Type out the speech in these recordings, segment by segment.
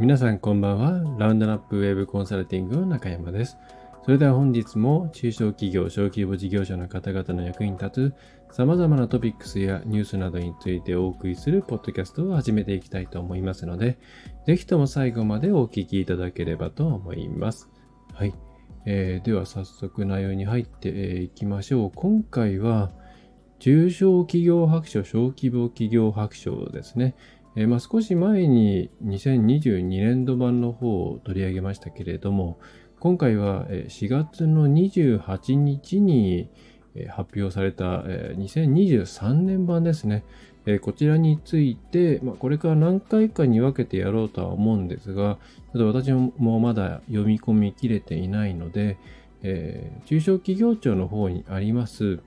皆さんこんばんは。ラウンドナップウェブコンサルティングの中山です。それでは本日も中小企業、小規模事業者の方々の役に立つ様々なトピックスやニュースなどについてお送りするポッドキャストを始めていきたいと思いますので、ぜひとも最後までお聞きいただければと思います。はい。えー、では早速内容に入っていきましょう。今回は中小企業白書、小規模企業白書ですね。えー、まあ、少し前に2022年度版の方を取り上げましたけれども、今回は4月の28日に発表された2023年版ですね。こちらについて、まあ、これから何回かに分けてやろうとは思うんですが、ちょっと私もまだ読み込みきれていないので、えー、中小企業庁の方にあります、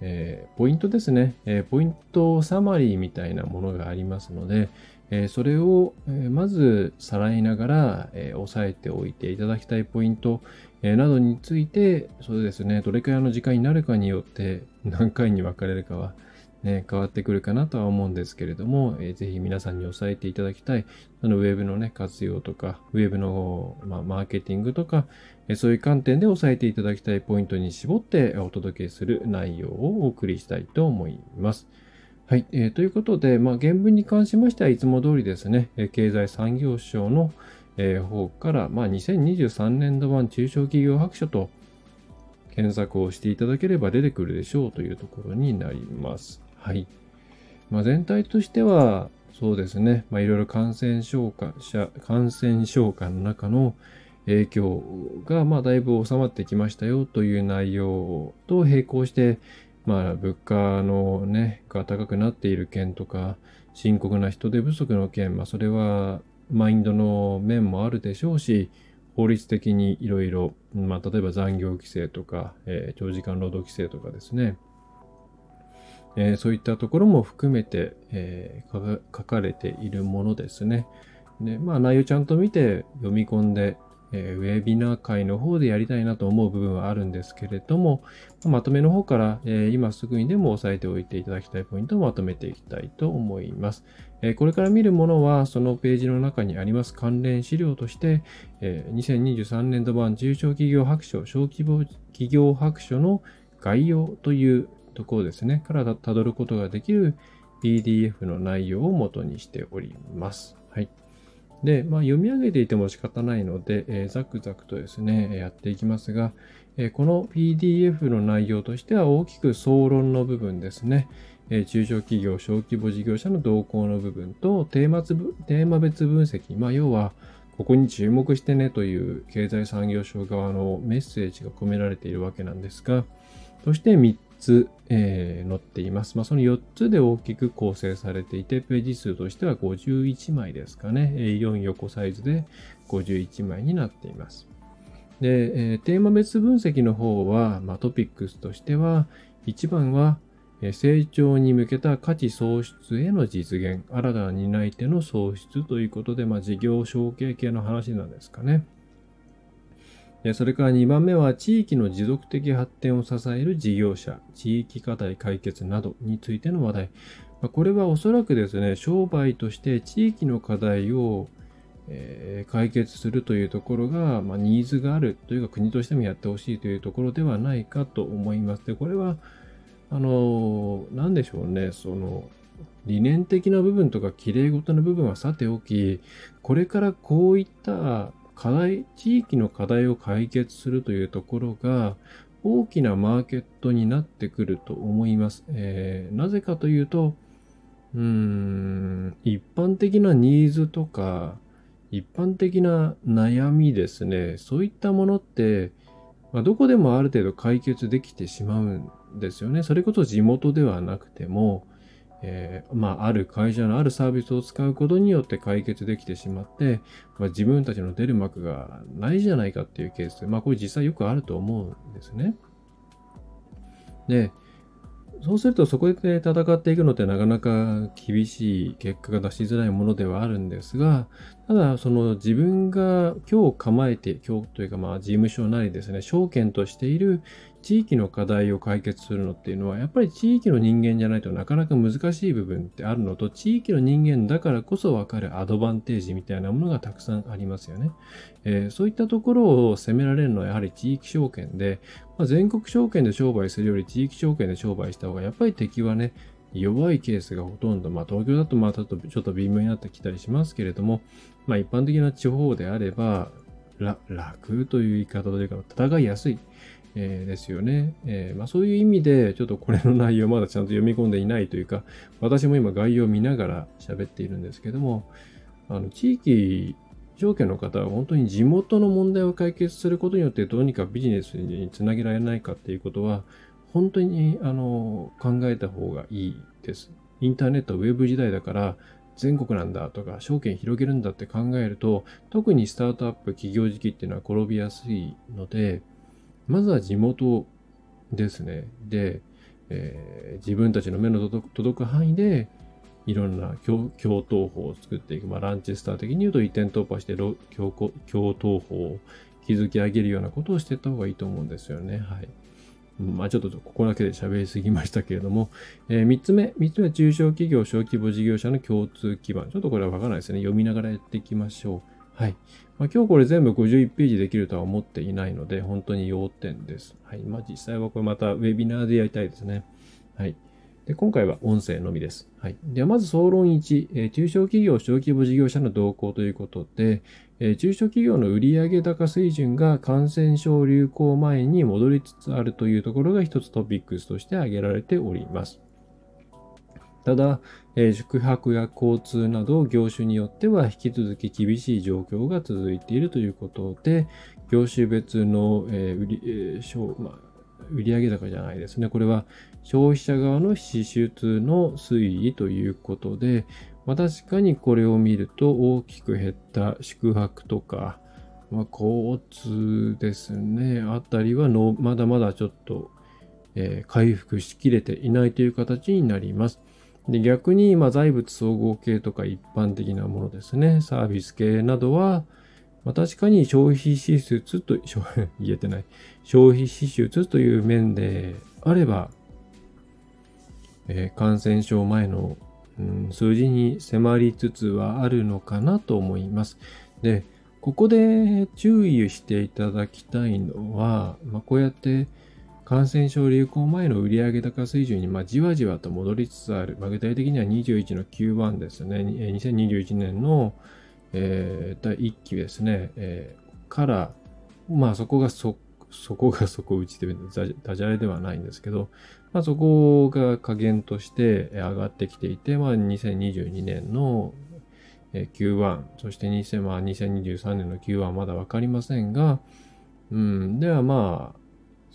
えー、ポイントですね、えー、ポイントサマリーみたいなものがありますので、えそれを、えまずさらいながら、え押さえておいていただきたいポイント、えなどについて、そうですね、どれくらいの時間になるかによって何回に分かれるかは、ね、変わってくるかなとは思うんですけれども、えー、ぜひ皆さんに押さえていただきたい、そのウェブのね、活用とか、ウェブの、まあ、マーケティングとか、えー、そういう観点で押さえていただきたいポイントに絞ってお届けする内容をお送りしたいと思います。はい。えー、ということで、まあ、原文に関しましてはいつも通りですね、え経済産業省の、え、方から、まあ、2023年度版中小企業白書と検索をしていただければ出てくるでしょうというところになります。はい。まあ、全体としては、そうですね、まあ、いろいろ感染症化、感染症化の中の影響が、まあ、だいぶ収まってきましたよという内容と並行して、まあ、物価のね、が高くなっている件とか、深刻な人手不足の件、まあ、それはマインドの面もあるでしょうし、法律的にいろいろ、まあ、例えば残業規制とか、えー、長時間労働規制とかですね、えー、そういったところも含めて、えー、書かれているものですね。で、まあ内容ちゃんと見て読み込んで、えー、ウェビナー会の方でやりたいなと思う部分はあるんですけれども、まとめの方から、え、今すぐにでも押さえておいていただきたいポイントをまとめていきたいと思います。え、これから見るものは、そのページの中にあります関連資料として、え2023年度版中小企業白書、小規模企業白書の概要というところですね、からたどることができる PDF の内容を元にしております。はい。で、まあ、読み上げていても仕方ないので、えー、ザクザクとですね、やっていきますが、えー、この PDF の内容としては大きく総論の部分ですね、えー、中小企業、小規模事業者の動向の部分とテーマテーマ別分析、まあ、要は、ここに注目してねという経済産業省側のメッセージが込められているわけなんですが、そして3つ、えー、載っています。まあ、その4つで大きく構成されていて、ページ数としては51枚ですかね。A4 横サイズで51枚になっています。で、えー、テーマ別分析の方は、まあ、トピックスとしては、1番は、成長に向けた価値創出への実現、新たな担い手の創出ということで、まあ、事業承継系の話なんですかね。それから2番目は地域の持続的発展を支える事業者、地域課題解決などについての話題。これはおそらくですね、商売として地域の課題を、え、解決するというところが、まあ、ニーズがあるというか国としてもやってほしいというところではないかと思います。で、これは、あの、なんでしょうね、その、理念的な部分とか綺麗事の部分はさておき、これからこういった課題、地域の課題を解決するというところが大きなマーケットになってくると思います。えー、なぜかというと、うん、一般的なニーズとか、一般的な悩みですね、そういったものって、まあ、どこでもある程度解決できてしまうんですよね。それこそ地元ではなくても、えー、まあ、ある会社のあるサービスを使うことによって解決できてしまって、まあ、自分たちの出る幕がないじゃないかっていうケース、まあ、これ実際よくあると思うんですね。で、そうするとそこで戦っていくのってなかなか厳しい結果が出しづらいものではあるんですが、ただその自分が今日構えて、今日というかまあ事務所なりですね、証券としている地域の課題を解決するのっていうのは、やっぱり地域の人間じゃないとなかなか難しい部分ってあるのと、地域の人間だからこそわかるアドバンテージみたいなものがたくさんありますよね。えー、そういったところを責められるのはやはり地域証券で、まあ、全国証券で商売するより地域証券で商売した方が、やっぱり敵はね、弱いケースがほとんど、まあ東京だとまたちょっと微妙になってきたりしますけれども、まあ一般的な地方であれば、楽という言い方というか、戦いやすい。えー、ですよね。えー、まあ、そういう意味で、ちょっとこれの内容まだちゃんと読み込んでいないというか、私も今概要を見ながら喋っているんですけども、あの、地域証券の方は本当に地元の問題を解決することによってどうにかビジネスにつなげられないかっていうことは、本当にあの考えた方がいいです。インターネット、ウェブ時代だから、全国なんだとか、証券広げるんだって考えると、特にスタートアップ、企業時期っていうのは転びやすいので、まずは地元ですね。で、えー、自分たちの目の届く範囲で、いろんな共闘法を作っていく。まあ、ランチェスター的に言うと移転突破して共闘法を築き上げるようなことをしていった方がいいと思うんですよね。はい。まあちょっとここだけで喋りすぎましたけれども、えー、3つ目、3つ目は中小企業、小規模事業者の共通基盤。ちょっとこれはわからないですね。読みながらやっていきましょう。はい。まあ、今日これ全部51ページできるとは思っていないので、本当に要点です。はい。まあ実際はこれまたウェビナーでやりたいですね。はい。で、今回は音声のみです。はい。では、まず総論1、えー、中小企業、小規模事業者の動向ということで、えー、中小企業の売上高水準が感染症流行前に戻りつつあるというところが一つトピックスとして挙げられております。ただ、えー、宿泊や交通など業種によっては引き続き厳しい状況が続いているということで、業種別の、えー売りえーまあ、売上高じゃないですね。これは消費者側の支出の推移ということで、まあ、確かにこれを見ると大きく減った宿泊とか、まあ、交通ですね、あたりはのまだまだちょっと、えー、回復しきれていないという形になります。で逆に、まあ、財物総合系とか一般的なものですね、サービス系などは、まあ、確かに消費支出と、言えてない、消費支出という面であれば、えー、感染症前のうん、数字に迫りつつはあるのかなと思います。で、ここで注意していただきたいのは、まあ、こうやって感染症流行前の売上高水準にまあじわじわと戻りつつある。まあ、具体的には21の9番ですね。2021年の、えー、第1期ですね。えー、から、まあそこがそ、そこがそこ打ちでダジャレではないんですけど、まあ、そこが加減として上がってきていて、まあ、2022年の Q1、そして2000、まあ、2023年の Q1 はまだわかりませんが、うん、ではまあ、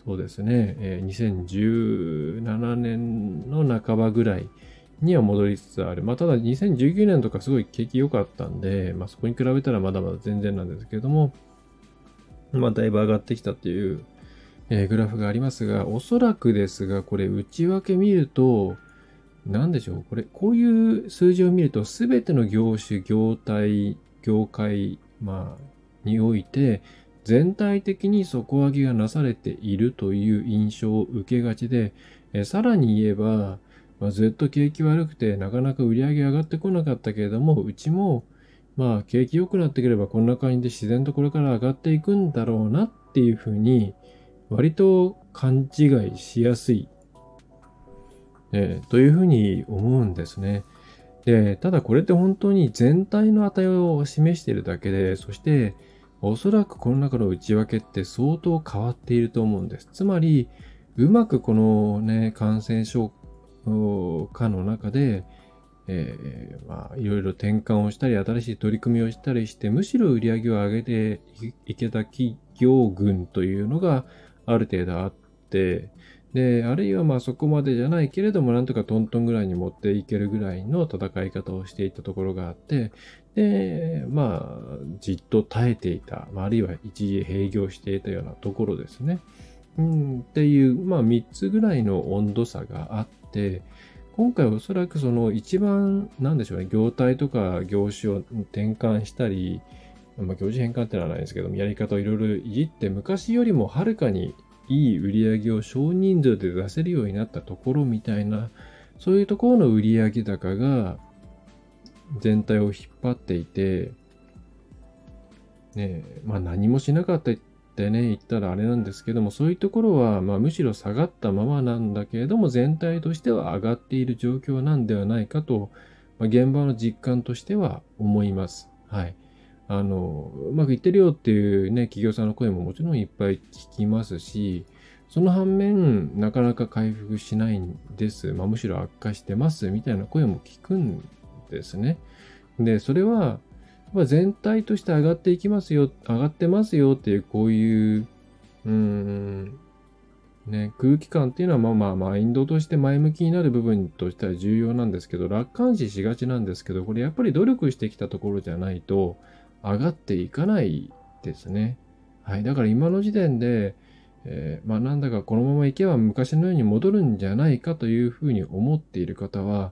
そうですね、2017年の半ばぐらいには戻りつつある。まあ、ただ2019年とかすごい景気良かったんで、まあ、そこに比べたらまだまだ全然なんですけれども、まあ、だいぶ上がってきたっていうえー、グラフがありますが、おそらくですが、これ内訳見ると、何でしょう？これ、こういう数字を見ると、すべての業種、業態、業界、まあ、において、全体的に底上げがなされているという印象を受けがちで、えさらに言えば、まあ、ずっと景気悪くてなかなか売り上げ上がってこなかったけれども、うちも、まあ、景気良くなってくればこんな感じで自然とこれから上がっていくんだろうなっていうふうに、割と勘違いしやすい、えー、というふうに思うんですね。で、ただこれって本当に全体の値を示しているだけで、そしておそらくこの中の内訳って相当変わっていると思うんです。つまり、うまくこのね、感染症化の中で、えー、まあ、いろいろ転換をしたり、新しい取り組みをしたりして、むしろ売り上げを上げていけた企業群というのが、ある程度あって、で、あるいはまあそこまでじゃないけれども、なんとかトントンぐらいに持っていけるぐらいの戦い方をしていたところがあって、で、まあ、じっと耐えていた、あ、あるいは一時閉業していたようなところですね。うん、っていう、まあ、3つぐらいの温度差があって、今回おそらくその一番、なんでしょうね、業態とか業種を転換したり、まあ、業種変換ってのはないですけども、やり方をいろいろいじって、昔よりもはるかにいい売り上げを少人数で出せるようになったところみたいな、そういうところの売上高が全体を引っ張っていて、ねまあ何もしなかったってね、言ったらあれなんですけども、そういうところは、まむしろ下がったままなんだけれども、全体としては上がっている状況なんではないかと、まあ、現場の実感としては思います。はい。あの、うまくいってるよっていうね、企業さんの声ももちろんいっぱい聞きますし、その反面、なかなか回復しないんです。まあ、むしろ悪化してますみたいな声も聞くんですね。で、それは、全体として上がっていきますよ、上がってますよっていう、こういう、うん、ね、空気感っていうのは、まあまあ、マインドとして前向きになる部分としては重要なんですけど、楽観視しがちなんですけど、これやっぱり努力してきたところじゃないと、上がっていかないですね。はい。だから今の時点で、えー、まあなんだかこのままいけば昔のように戻るんじゃないかというふうに思っている方は、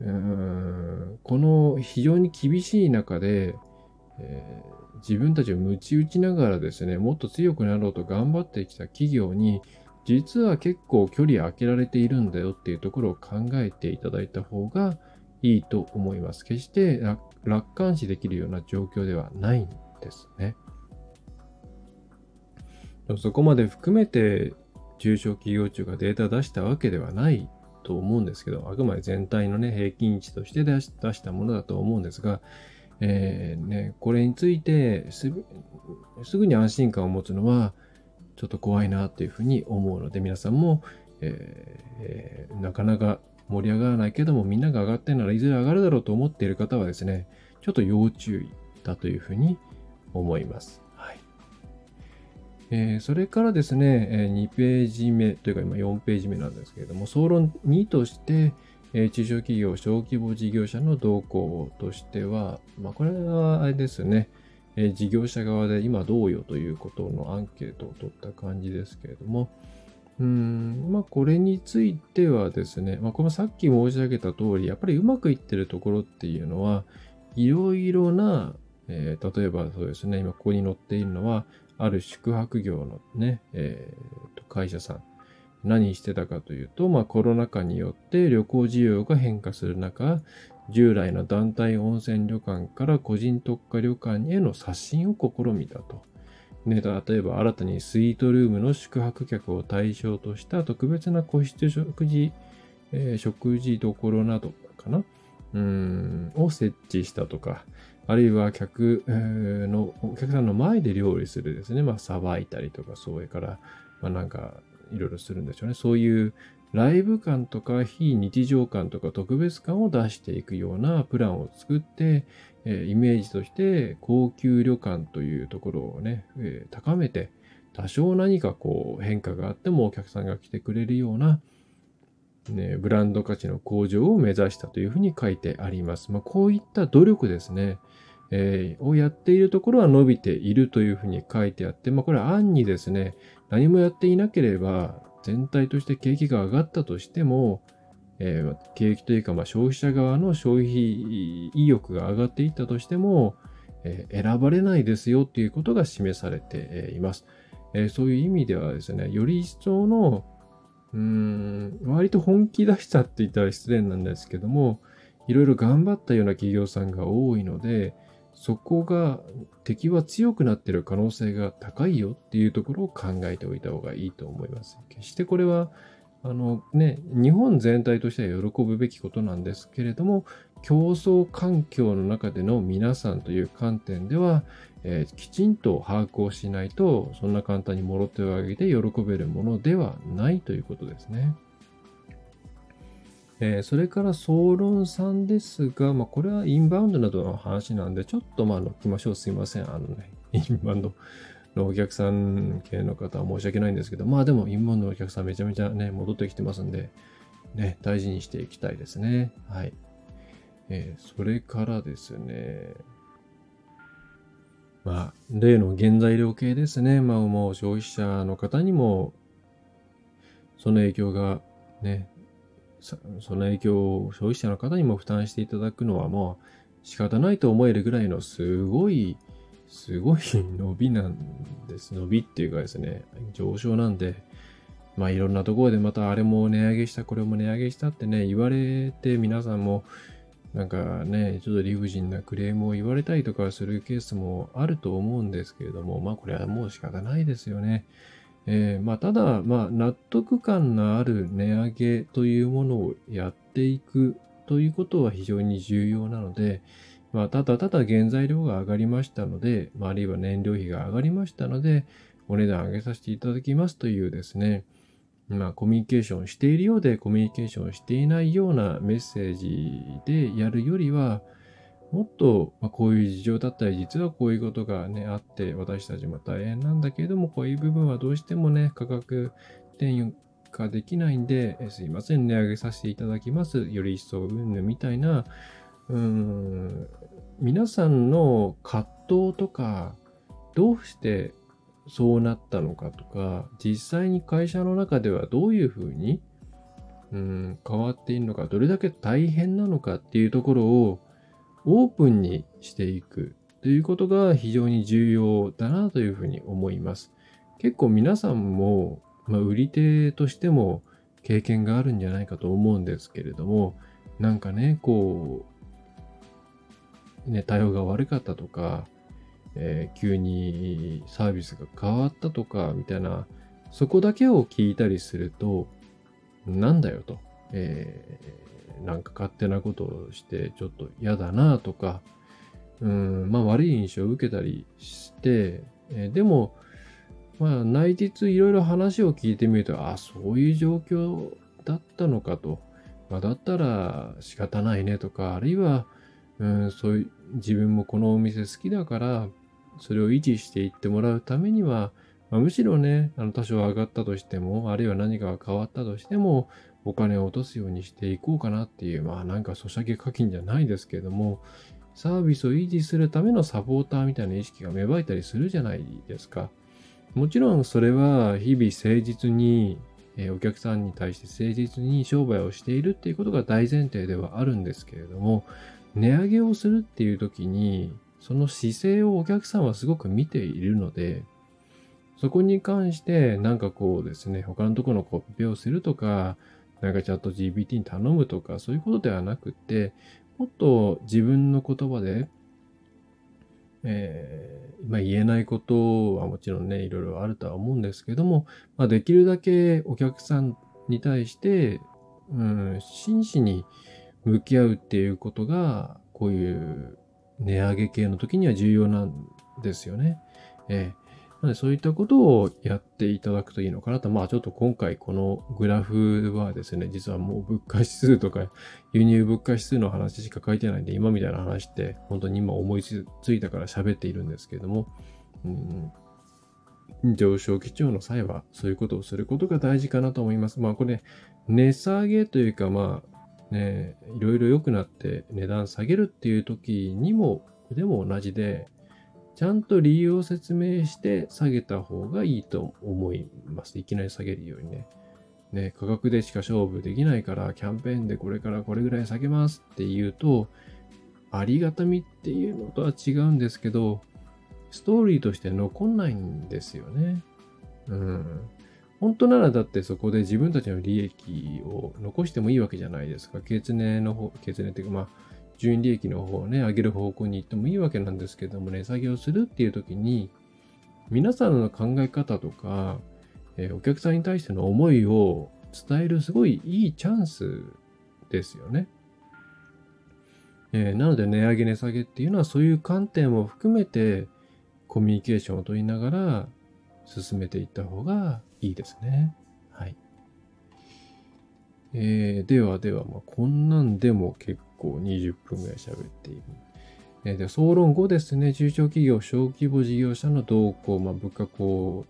うんこの非常に厳しい中で、えー、自分たちを鞭打ちながらですね、もっと強くなろうと頑張ってきた企業に、実は結構距離空けられているんだよっていうところを考えていただいた方がいいと思います。決して楽観視できるような状況ではないんですね。そこまで含めて中小企業庁がデータ出したわけではないと思うんですけど、あくまで全体のね、平均値として出したものだと思うんですが、えー、ね、これについてすぐに安心感を持つのは、ちょっと怖いなというふうに思うので、皆さんも、えー、なかなか盛り上がらないけども、みんなが上がってるならいずれ上がるだろうと思っている方はですね、ちょっと要注意だというふうに思います。えー、それからですね、え、2ページ目というか今4ページ目なんですけれども、総論2として、え、中小企業、小規模事業者の動向としては、まあ、これはあれですね、え事業者側で今どうよということのアンケートを取った感じですけれども、うん、まあ、これについてはですね、まあ、このさっき申し上げた通り、やっぱりうまくいってるところっていうのは、いろいろな、えー、例えばそうですね、今ここに載っているのは、ある宿泊業のね、えー、会社さん、何してたかというと、まあ、コロナ禍によって旅行需要が変化する中、従来の団体温泉旅館から個人特化旅館への刷新を試みたと。ね、例えば新たにスイートルームの宿泊客を対象とした特別な個室食事、えー、食事どころなどかな？うん、を設置したとか、あるいは客の、お客さんの前で料理するですね、まあ、さばいたりとか、それから、まあ、なんか、いろいろするんでしょうね。そういうライブ感とか非日常感とか特別感を出していくようなプランを作って、え、イメージとして高級旅館というところをね、え、高めて、多少何かこう変化があってもお客さんが来てくれるような、ね、ブランド価値の向上を目指したというふうに書いてあります。まあ、こういった努力ですね、えー、をやっているところは伸びているというふうに書いてあって、まあ、これは暗にですね、何もやっていなければ、全体として景気が上がったとしても、えー、景気というか、まあ、消費者側の消費意欲が上がっていったとしても、えー、選ばれないですよということが示されています。えー、そういう意味ではですね、より一層のうーん、割と本気出したって言ったら失礼なんですけども、いろいろ頑張ったような企業さんが多いので、そこが敵は強くなってる可能性が高いよっていうところを考えておいた方がいいと思います。決してこれは、あのね、日本全体としては喜ぶべきことなんですけれども、競争環境の中での皆さんという観点では、えー、きちんと把握をしないと、そんな簡単にもろ手を挙げて喜べるものではないということですね。えー、それから総論3ですが、まあ、これはインバウンドなどの話なんで、ちょっとまあ乗っきましょう。すいません。あのね、インバウンドのお客さん系の方は申し訳ないんですけど、まあでもインバウンドのお客さんめちゃめちゃね、戻ってきてますんで、ね、大事にしていきたいですね。はい。えー、それからですね、まあ、例の原材料系ですね。まあ、もう消費者の方にも、その影響がね、その影響を消費者の方にも負担していただくのはもう仕方ないと思えるぐらいのすごい、すごい伸びなんです。伸びっていうかですね、上昇なんで、まあいろんなところでまたあれも値上げした、これも値上げしたってね、言われて皆さんもなんかね、ちょっと理不尽なクレームを言われたりとかするケースもあると思うんですけれども、まあこれはもう仕方ないですよね。えー、まあただ、まあ納得感のある値上げというものをやっていくということは非常に重要なので、まあただただ原材料が上がりましたので、まあ、あるいは燃料費が上がりましたので、お値段上げさせていただきますというですね、まあ、コミュニケーションしているようでコミュニケーションしていないようなメッセージでやるよりは、もっと、ま、こういう事情だったり、実はこういうことがね、あって、私たちも大変なんだけれども、こういう部分はどうしてもね、価格転嫁ができないんで、すいません、値上げさせていただきます。より一層、うんぬみたいな、うん、皆さんの葛藤とか、どうしてそうなったのかとか、実際に会社の中ではどういうふうに、うん、変わっているのか、どれだけ大変なのかっていうところをオープンにしていくということが非常に重要だなというふうに思います。結構皆さんも、まあ、売り手としても経験があるんじゃないかと思うんですけれども、なんかね、こう、ね、対応が悪かったとか、えー、急にサービスが変わったとか、みたいな、そこだけを聞いたりすると、なんだよと、えー、なんか勝手なことをしてちょっと嫌だなとか、うん、まあ悪い印象を受けたりして、え、でも、まあ内実いろいろ話を聞いてみると、あ、そういう状況だったのかと。まあだったら仕方ないねとか、あるいは、うん、そういう、自分もこのお店好きだから、それを維持していってもらうためには、まあ、むしろね、あの多少上がったとしても、あるいは何かが変わったとしても、お金を落とすようにしていこうかなっていう、まあなんかソシャゲ課金じゃないですけれども、サービスを維持するためのサポーターみたいな意識が芽生えたりするじゃないですか。もちろんそれは日々誠実に、えお客さんに対して誠実に商売をしているっていうことが大前提ではあるんですけれども、値上げをするっていう時に、その姿勢をお客さんはすごく見ているので、そこに関してなんかこうですね、他のところのコピペをするとか、なんかチャット GPT に頼むとか、そういうことではなくて、もっと自分の言葉で、えー、まあ、言えないことはもちろんね、いろいろあるとは思うんですけども、まあ、できるだけお客さんに対して、うん、真摯に向き合うっていうことが、こういう値上げ系の時には重要なんですよね。えーなのでそういったことをやっていただくといいのかなと。まあちょっと今回このグラフはですね、実はもう物価指数とか輸入物価指数の話しか書いてないんで、今みたいな話って本当に今思いついたから喋っているんですけれども、うん、上昇基調の際はそういうことをすることが大事かなと思います。まあこれ、値下げというかまあね、いろいろ良くなって値段下げるっていう時にも、でも同じで、ちゃんと理由を説明して下げた方がいいと思います。いきなり下げるようにね。ね、価格でしか勝負できないから、キャンペーンでこれからこれぐらい下げますって言うと、ありがたみっていうのとは違うんですけど、ストーリーとして残んないんですよね。うん。本当ならだってそこで自分たちの利益を残してもいいわけじゃないですか。ケツネの方、ケツネっていうかまあ、純利益の方をね、上げる方向に行ってもいいわけなんですけどもね、作業するっていう時に、皆さんの考え方とか、えー、お客さんに対しての思いを伝えるすごいいいチャンスですよね。えー、なので値上げ値下げっていうのはそういう観点も含めてコミュニケーションを取りながら進めていった方がいいですね。はい。えー、ではでは、まあ、こんなんでも結構20分ぐらい喋っている。で、総論後ですね、中小企業、小規模事業者の動向、まあ、物価高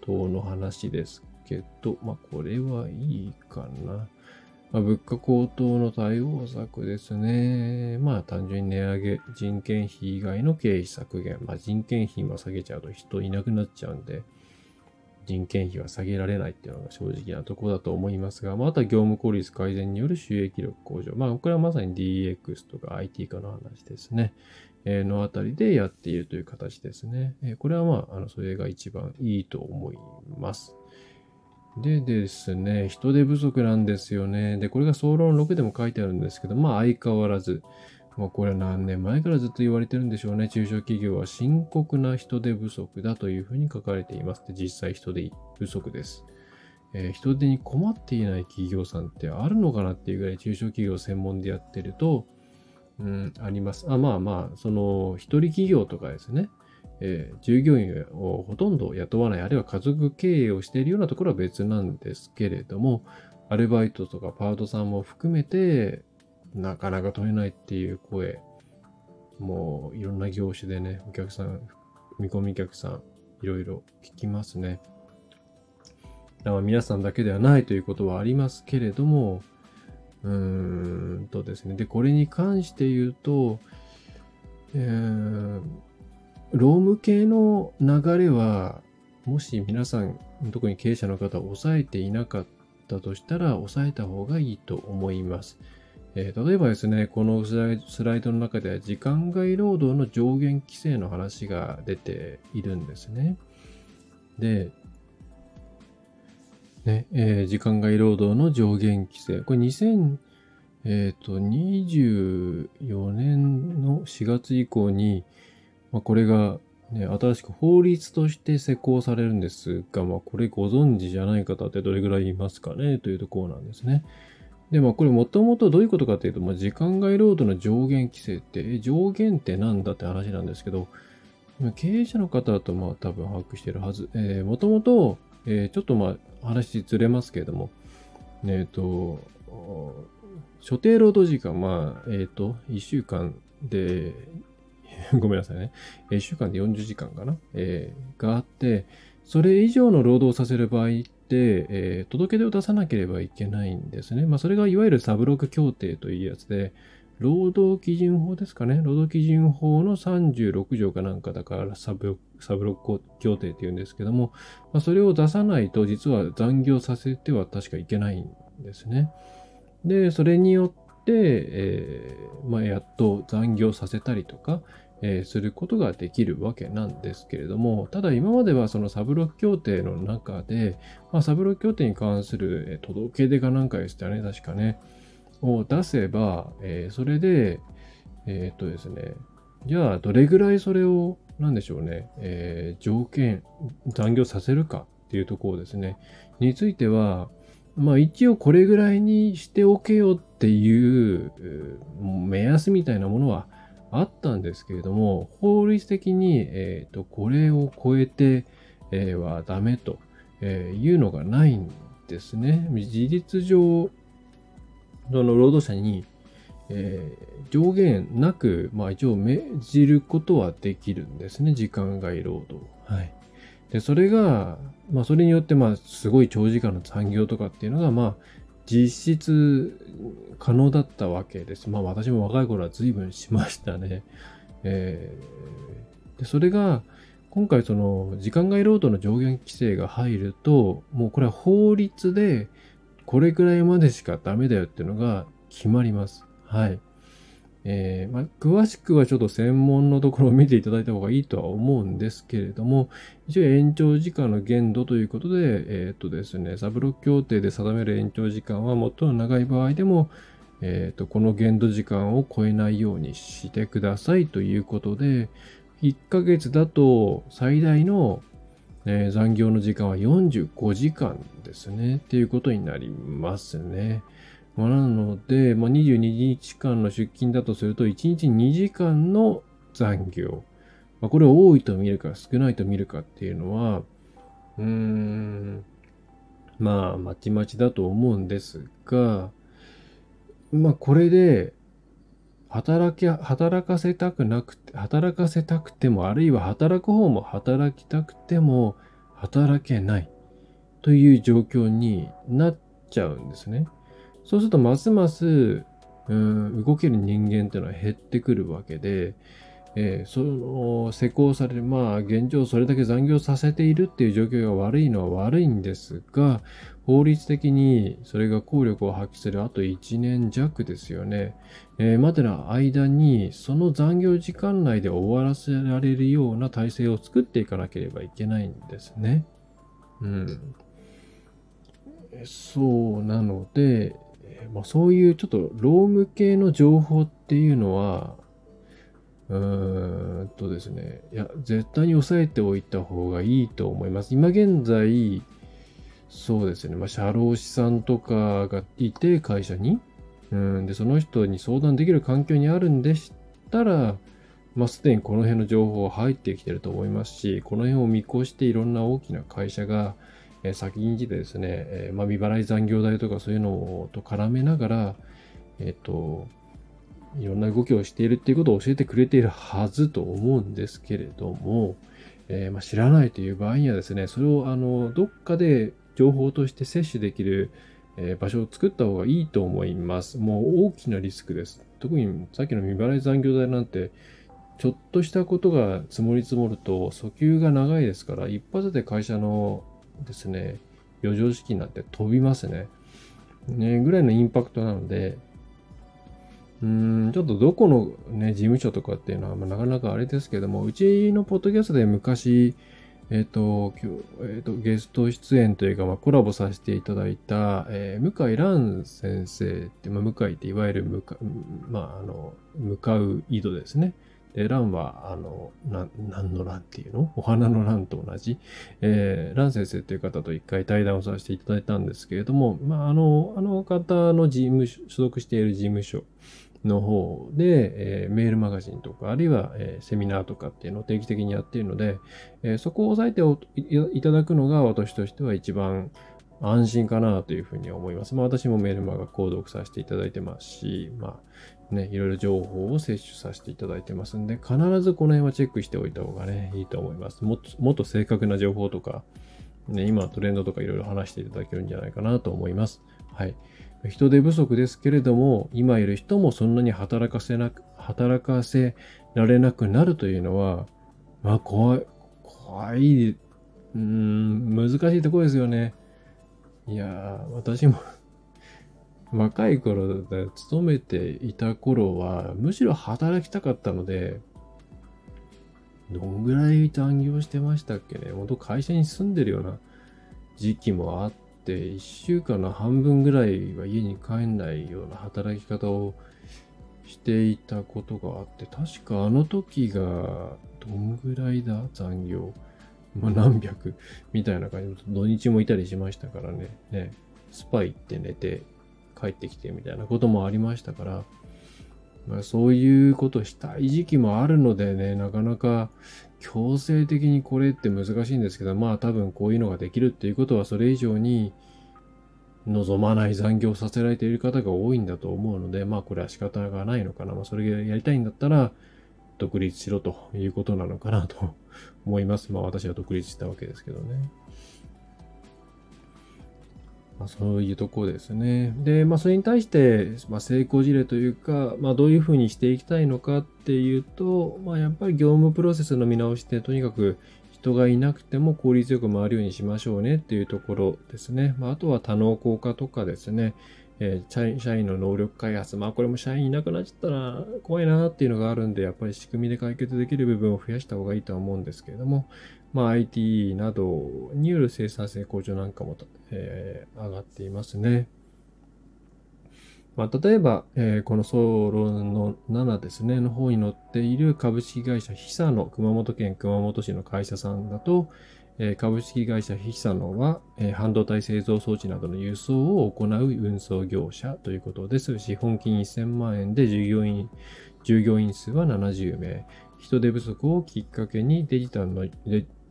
騰の話ですけど、まあ、これはいいかな。まあ、物価高騰の対応策ですね。まあ単純に値上げ、人件費以外の経費削減。まあ人件費も下げちゃうと人いなくなっちゃうんで、人件費は下げられないっていうのが正直なところだと思いますが、まあ、あとは業務効率改善による収益力向上。まあ、これはまさに DX とか IT 化の話ですね。えのあたりでやっているという形ですねえ。これはまあ、あのそれが一番いいと思います。でですね、人手不足なんですよね。で、これが総論6でも書いてあるんですけど、まあ相変わらず、まあこれは何年前からずっと言われてるんでしょうね。中小企業は深刻な人手不足だというふうに書かれています。で、実際人手不足です。えー、人手に困っていない企業さんってあるのかなっていうぐらい中小企業専門でやってると、うん、あります。あまあまあ、その、一人企業とかですね。えー、従業員をほとんど雇わない、あるいは家族経営をしているようなところは別なんですけれども、アルバイトとかパートさんも含めて、なかなか取れないっていう声、もういろんな業種でね、お客さん、見込み客さん、いろいろ聞きますね。だから皆さんだけではないということはありますけれども、うーんとですね。で、これに関して言うと、えー、ローム系の流れは、もし皆さん、特に経営者の方抑えていなかったとしたら、抑えた方がいいと思います。えー、例えばですね、このスライドの中では時間外労働の上限規制の話が出ているんですね。で、ね、えー、時間外労働の上限規制。これ2024、年の4月以降に、まあ、これが、ね、新しく法律として施行されるんですが、まあ、これご存知じゃない方ってどれぐらいいますかねというところなんですね。で、まあ、これもともとどういうことかというと、まあ、時間外労働の上限規制って、上限ってなんだって話なんですけど、経営者の方だとまあ多分把握してるはず。えー、もともと、えー、ちょっとまあ話ずれますけれども、えっ、ー、と、所定労働時間、まあ、えっ、ー、と、1週間で ごめんなさいね。1週間で40時間かな、えー、があって、それ以上の労働をさせる場合って、えー、届け出を出さなければいけないんですね。まあ、それがいわゆるサブロック協定というやつで、労働基準法ですかね。労働基準法の36条かなんかだからサブサブロック協定っていうんですけども、まあ、それを出さないと実は残業させては確かいけないんですね。で、それによって、えー、まあ、やっと残業させたりとか、えー、することができるわけなんですけれども、ただ今まではそのサブロック協定の中で、まあ、サブロック協定に関する、え届け出かなんかでしたね、確かね、を出せば、えー、それで、えー、っとですね、じゃあどれぐらいそれを、なんでしょうね、え、条件、残業させるかっていうところですね、については、まあ一応これぐらいにしておけよっていう目安みたいなものはあったんですけれども、法律的に、えーと、これを超えて、えー、はダメと、えいうのがないんですね。事実上、その労働者に、えー、上限なく、まあ一応命じることはできるんですね。時間外労働。はい。で、それが、まあそれによって、まあすごい長時間の残業とかっていうのが、まあ実質可能だったわけです。まあ私も若い頃は随分しましたね。えー、でそれが今回その時間外労働の上限規制が入ると、もうこれは法律でこれくらいまでしかダメだよっていうのが決まります。はい。えー、まあ、詳しくはちょっと専門のところを見ていただいた方がいいとは思うんですけれども、一応延長時間の限度ということで、えー、っとですね、サブロック協定で定める延長時間は最も長い場合でも、えー、っと、この限度時間を超えないようにしてくださいということで、1ヶ月だと最大の、えー、残業の時間は45時間ですね、っていうことになりますね。ま、なので、まあ、22日間の出勤だとすると、1日2時間の残業。まあ、これを多いと見るか少ないと見るかっていうのは、うーん、まあ、まちまちだと思うんですが、まあ、これで、働き、働かせたくなくて、働かせたくても、あるいは働く方も働きたくても、働けないという状況になっちゃうんですね。そうするとますますうん動ける人間っていうのは減ってくるわけで、えー、その施行される、まあ現状それだけ残業させているっていう状況が悪いのは悪いんですが、法律的にそれが効力を発揮するあと1年弱ですよね。えー、までの間にその残業時間内で終わらせられるような体制を作っていかなければいけないんですね。うん。そうなので、まあ、そういうちょっと労務系の情報っていうのは、うーんとですね、いや、絶対に押さえておいた方がいいと思います。今現在、そうですね、まあ、社労士さんとかがいて、会社に、うんで、その人に相談できる環境にあるんでしたら、まあ、すでにこの辺の情報は入ってきてると思いますし、この辺を見越していろんな大きな会社が、え先に来てですね、えまあ、未払い残業代とかそういうのと絡めながら、えっ、と、いろんな動きをしているっていうことを教えてくれているはずと思うんですけれども、えー、まあ、知らないという場合にはですね、それをあのどっかで情報として摂取できる、えー、場所を作った方がいいと思います。もう大きなリスクです。特にさっきの未払い残業代なんて、ちょっとしたことが積もり積もると訴求が長いですから、一発で会社のですね、余剰資金なんて飛びますね。ね、ぐらいのインパクトなので、うん、ちょっとどこのね、事務所とかっていうのは、まあ、なかなかあれですけども、うちのポッドキャストで昔、えっ、ー、と、えっ、ー、と、ゲスト出演というか、まあ、コラボさせていただいた、えー、向井蘭先生って、まあ、向井っていわゆる向か、まあ、あの、向かう井戸ですね。で、蘭は、あの、な、何の蘭っていうの？お花の蘭と同じ？えー、蘭先生という方と一回対談をさせていただいたんですけれども、まあ、あの、あの方の事務所、所属している事務所の方で、えー、メールマガジンとか、あるいは、えー、セミナーとかっていうのを定期的にやっているので、えー、そこを押さえていただくのが私としては一番安心かなというふうに思います。まあ私もメールマガ購読させていただいてますし、まあね、いろいろ情報を摂取させていただいてますんで、必ずこの辺はチェックしておいた方がね、いいと思います。もっともっと正確な情報とか、ね、今トレンドとかいろいろ話していただけるんじゃないかなと思います。はい。人手不足ですけれども、今いる人もそんなに働かせなく、働かせられなくなるというのは、まあ怖い、怖い、うーん、難しいところですよね。いやー、私も若い頃で勤めていた頃は、むしろ働きたかったので、どんぐらい残業してましたっけね。本当会社に住んでるような時期もあって1週間の半分ぐらいは家に帰んないような働き方をしていたことがあって、確かあの時がどんぐらいだ残業。まあ何百みたいな感じで、土日もいたりしましたからね。ね、スパイって寝て帰ってきてみたいなこともありましたから、まあ、そういうことしたい時期もあるのでね、なかなか強制的にこれって難しいんですけど、まあ多分こういうのができるっていうことはそれ以上に望まない残業させられている方が多いんだと思うので、まあこれは仕方がないのかな。まあそれがやりたいんだったら独立しろということなのかなと思います。まあ私は独立したわけですけどね。まあ、そういうとこですね。で、まあ、それに対して、まあ、成功事例というか、まあ、どういうふうにしていきたいのかっていうと、まあ、やっぱり業務プロセスの見直しで、とにかく人がいなくても効率よく回るようにしましょうねっていうところですね。まあ、あとは多能効果とかですね。えー、社員の能力開発。まあこれも社員いなくなっちゃったら怖いなっていうのがあるんで、やっぱり仕組みで解決できる部分を増やした方がいいとは思うんですけれども、まあ IT などによる生産性向上なんかも、えー、上がっていますね。まあ、例えば、えー、この総論の7ですね、の方に載っている株式会社ヒサの熊本県熊本市の会社さんだと、え株式会社ヒサノは、え半導体製造装置などの輸送を行う運送業者ということです。資本金1000万円で従業員、従業員数は70名。人手不足をきっかけにデジタルの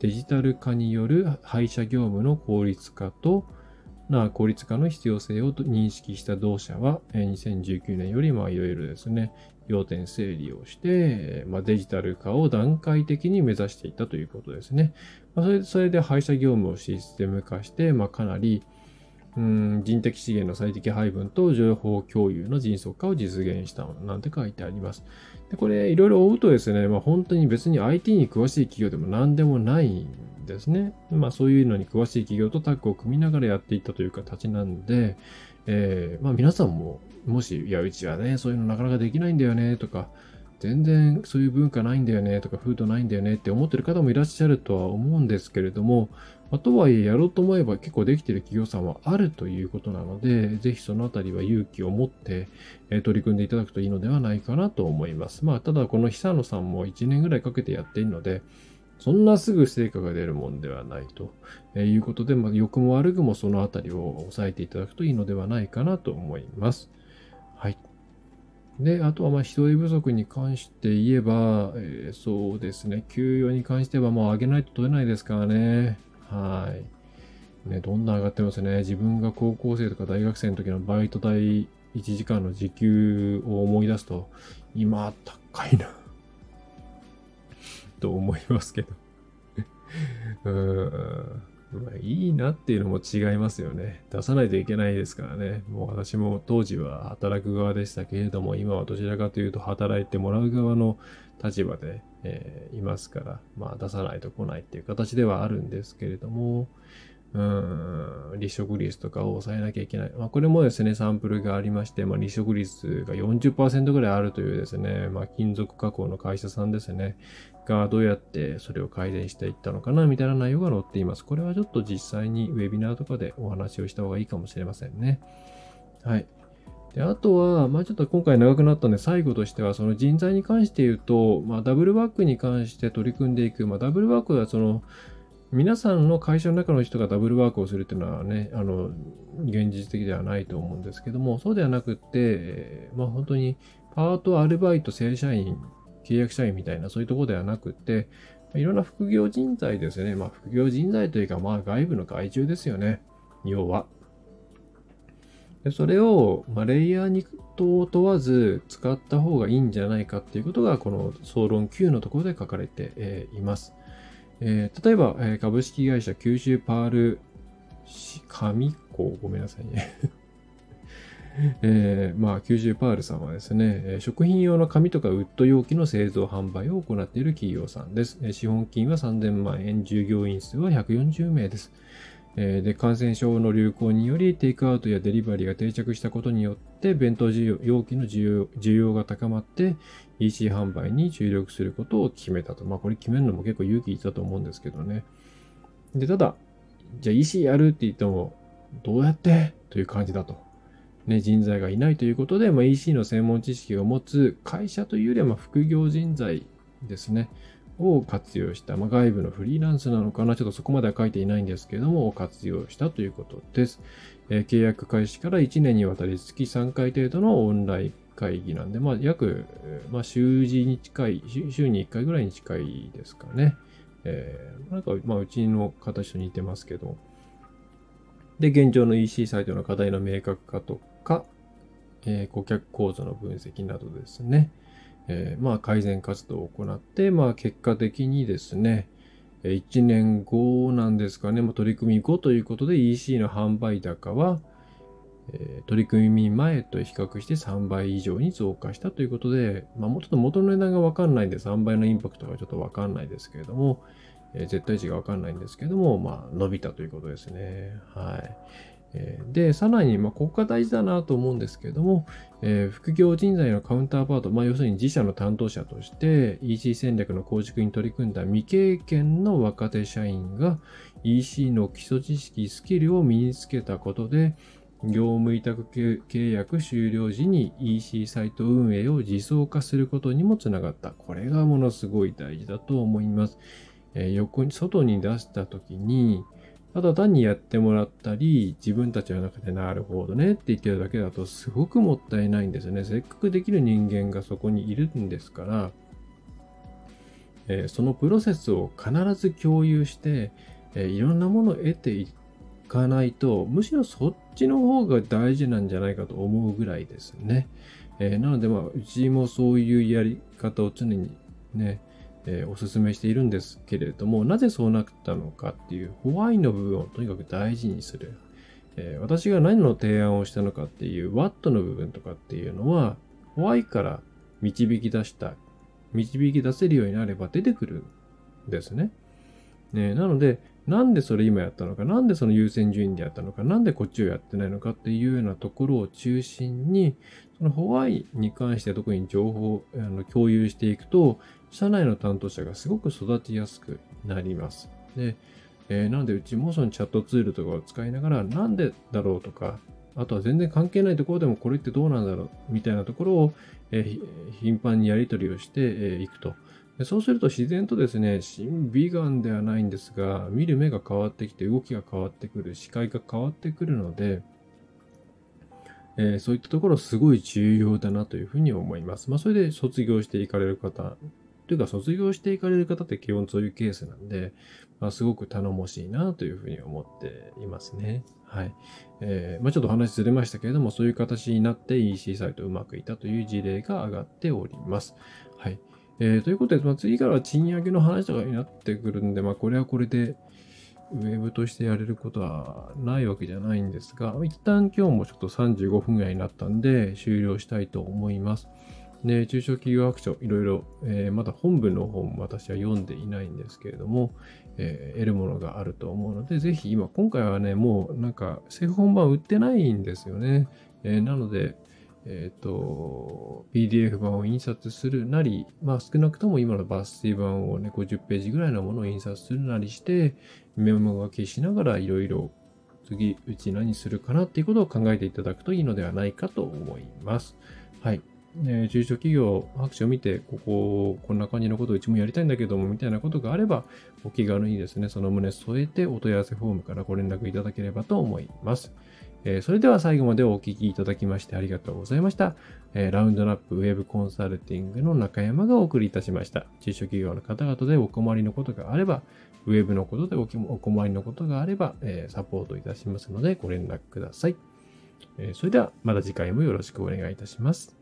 デジタル化による配車業務の効率化と、な効率化の必要性を認識した同社は、2019年よりいろいろですね、要点整理をして、まあ、デジタル化を段階的に目指していったということですね。まあ、それそれで配車業務をシステム化して、まあ、かなり、うん人的資源の最適配分と情報共有の迅速化を実現したなんて書いてあります。でこれいろいろ追うとですね、まあ、本当に別に IT に詳しい企業でも何でもないんですね。まあそういうのに詳しい企業とタッグを組みながらやっていったという形なんで、えー、まあ皆さんももし、いや、うちはね、そういうのなかなかできないんだよねとか、全然そういう文化ないんだよねとか、風土ないんだよねって思ってる方もいらっしゃるとは思うんですけれども、まあ、とはいえやろうと思えば結構できてる企業さんはあるということなので、ぜひそのあたりは勇気を持って、え取り組んでいただくといいのではないかなと思います。まあ、ただこの久野さんも1年ぐらいかけてやっているので、そんなすぐ成果が出るもんではないとえいうことで、まあ、良くも悪くもそのあたりを押さえていただくといいのではないかなと思います。はい。で、あとはま人手不足に関して言えば、えー、そうですね、給与に関してはもう上げないと取れないですからね。はい。ね、どんどん上がってますね。自分が高校生とか大学生の時のバイト代1時間の時給を思い出すと、今高いな と思いますけど うーん。まあ、いいなっていうのも違いますよね。出さないといけないですからね。もう私も当時は働く側でしたけれども、今はどちらかというと働いてもらう側の立場で、えー、いますから、まあ出さないと来ないっていう形ではあるんですけれども、うん、離職率とかを抑えなきゃいけない。まあ、これもですね、サンプルがありまして、まあ、離職率が40%ぐらいあるというですね、まあ、金属加工の会社さんですね、がどうやってそれを改善していったのかな、みたいな内容が載っています。これはちょっと実際にウェビナーとかでお話をした方がいいかもしれませんね。はい。で、あとは、まあちょっと今回長くなったんで最後としては、その人材に関して言うと、まあダブルワークに関して取り組んでいく、まあダブルワークはその、皆さんの会社の中の人がダブルワークをするっていうのはね、あの、現実的ではないと思うんですけども、そうではなくって、まあ本当にパート、アルバイト、正社員、契約社員みたいなそういうところではなくっていろんな副業人材ですよね。まあ副業人材というか、まあ外部の外注ですよね。要は。でそれを、まあ、レイヤーにと問わず使った方がいいんじゃないかっていうことが、この総論9のところで書かれて、えー、います。えー、例えば、えー、株式会社九州パール紙子、ごめんなさいね えー、まあ、九州パールさんはですね、食品用の紙とかウッド容器の製造販売を行っている企業さんです。資本金は3000万円、従業員数は140名です。で感染症の流行によりテイクアウトやデリバリーが定着したことによって弁当需要容器の需要が高まって EC 販売に注力することを決めたと。まあこれ決めるのも結構勇気いったと思うんですけどね。で、ただ、じゃあ EC やるって言ってもどうやって？という感じだと。ね、人材がいないということで、まあ、EC の専門知識を持つ会社というよりはま副業人材ですね。を活用した、まあ、外部のフリーランスなのかな、ちょっとそこまでは書いていないんですけれども、活用したということです。えー、契約開始から1年にわたり月3回程度のオンライン会議なんで、まあ、約、まあ、週次に近い、週に1回ぐらいに近いですかね。えー、なんか、まあ、うちの形と似てますけど。で、現状の EC サイトの課題の明確化とか、えー、顧客構造の分析などですね。えー、まあ、改善活動を行って、まあ、結果的にですね、1年後なんですかね、まあ、取り組み後ということで EC の販売高は、えー、取り組み前と比較して3倍以上に増加したということで、まあ、もうちょっと元の値段がわかんないんで3倍のインパクトがちょっとわかんないですけれども、えー、絶対値がわかんないんですけども、まあ、伸びたということですね。はい。で、さらに、まあ、ここが大事だなと思うんですけれども、えー、副業人材のカウンターパート、まあ、要するに自社の担当者として EC 戦略の構築に取り組んだ未経験の若手社員が EC の基礎知識、スキルを身につけたことで、業務委託契約終了時に EC サイト運営を自走化することにもつながった。これがものすごい大事だと思います。えー、横に、外に出したときに、ただ単にやってもらったり、自分たちの中でなるほどねって言ってるだけだとすごくもったいないんですよね。せっかくできる人間がそこにいるんですから、えー、そのプロセスを必ず共有して、えー、いろんなものを得ていかないと、むしろそっちの方が大事なんじゃないかと思うぐらいですね。えー、なので、まあ、うちもそういうやり方を常にね、えー、お勧めしているんですけれども、なぜそうなったのかっていうホワイの部分をとにかく大事にする。えー、私が何の提案をしたのかっていう What の部分とかっていうのは Why から導き出した、導き出せるようになれば出てくるんですね。ねなので、なんでそれ今やったのか、なんでその優先順位でやったのか、なんでこっちをやってないのかっていうようなところを中心に、そのホワイに関して特に情報をあの共有していくと、社内の担当者がすごく育ちやすくなります。で、えー、なのでうちもそのチャットツールとかを使いながら、なんでだろうとか、あとは全然関係ないところでもこれってどうなんだろうみたいなところを、えー、頻繁にやり取りをしてい、えー、くと。そうすると自然とですね、新美眼ではないんですが、見る目が変わってきて、動きが変わってくる、視界が変わってくるので、えー、そういったところすごい重要だなというふうに思います。まあ、それで卒業していかれる方、というか卒業していかれる方って基本そういうケースなんで、まあ、すごく頼もしいなというふうに思っていますね。はい。えー、まあ、ちょっと話ずれましたけれども、そういう形になって EC サイトうまくいったという事例が上がっております。はい。えー、ということで、まあ、次からは賃上げの話とかになってくるんで、まあ、これはこれで、ウェブとしてやれることはないわけじゃないんですが、一旦今日もちょっと35分ぐらいになったんで、終了したいと思います。で、中小企業白書、いろいろ、えー、まだ本文の方も私は読んでいないんですけれども、えー、得るものがあると思うので、ぜひ今、今回はね、もうなんか、製本版売ってないんですよね。えー、なので、えっ、ー、と、PDF 版を印刷するなり、まあ少なくとも今の抜粋版をね、50ページぐらいのものを印刷するなりして、メモ書きしながらいろいろ次、うち何するかなっていうことを考えていただくといいのではないかと思います。はい。えー、中小企業白書を見て、ここ、こんな感じのことをうちもやりたいんだけども、みたいなことがあれば、お気軽にですね、その旨添えてお問い合わせフォームからご連絡いただければと思います。えー、それでは最後までお聞きいただきましてありがとうございました。えー、ラウンドナップウェブコンサルティングの中山がお送りいたしました。中小企業の方々でお困りのことがあれば、ウェブのことでお困りのことがあれば、えー、サポートいたしますのでご連絡ください。えそれではまた次回もよろしくお願いいたします。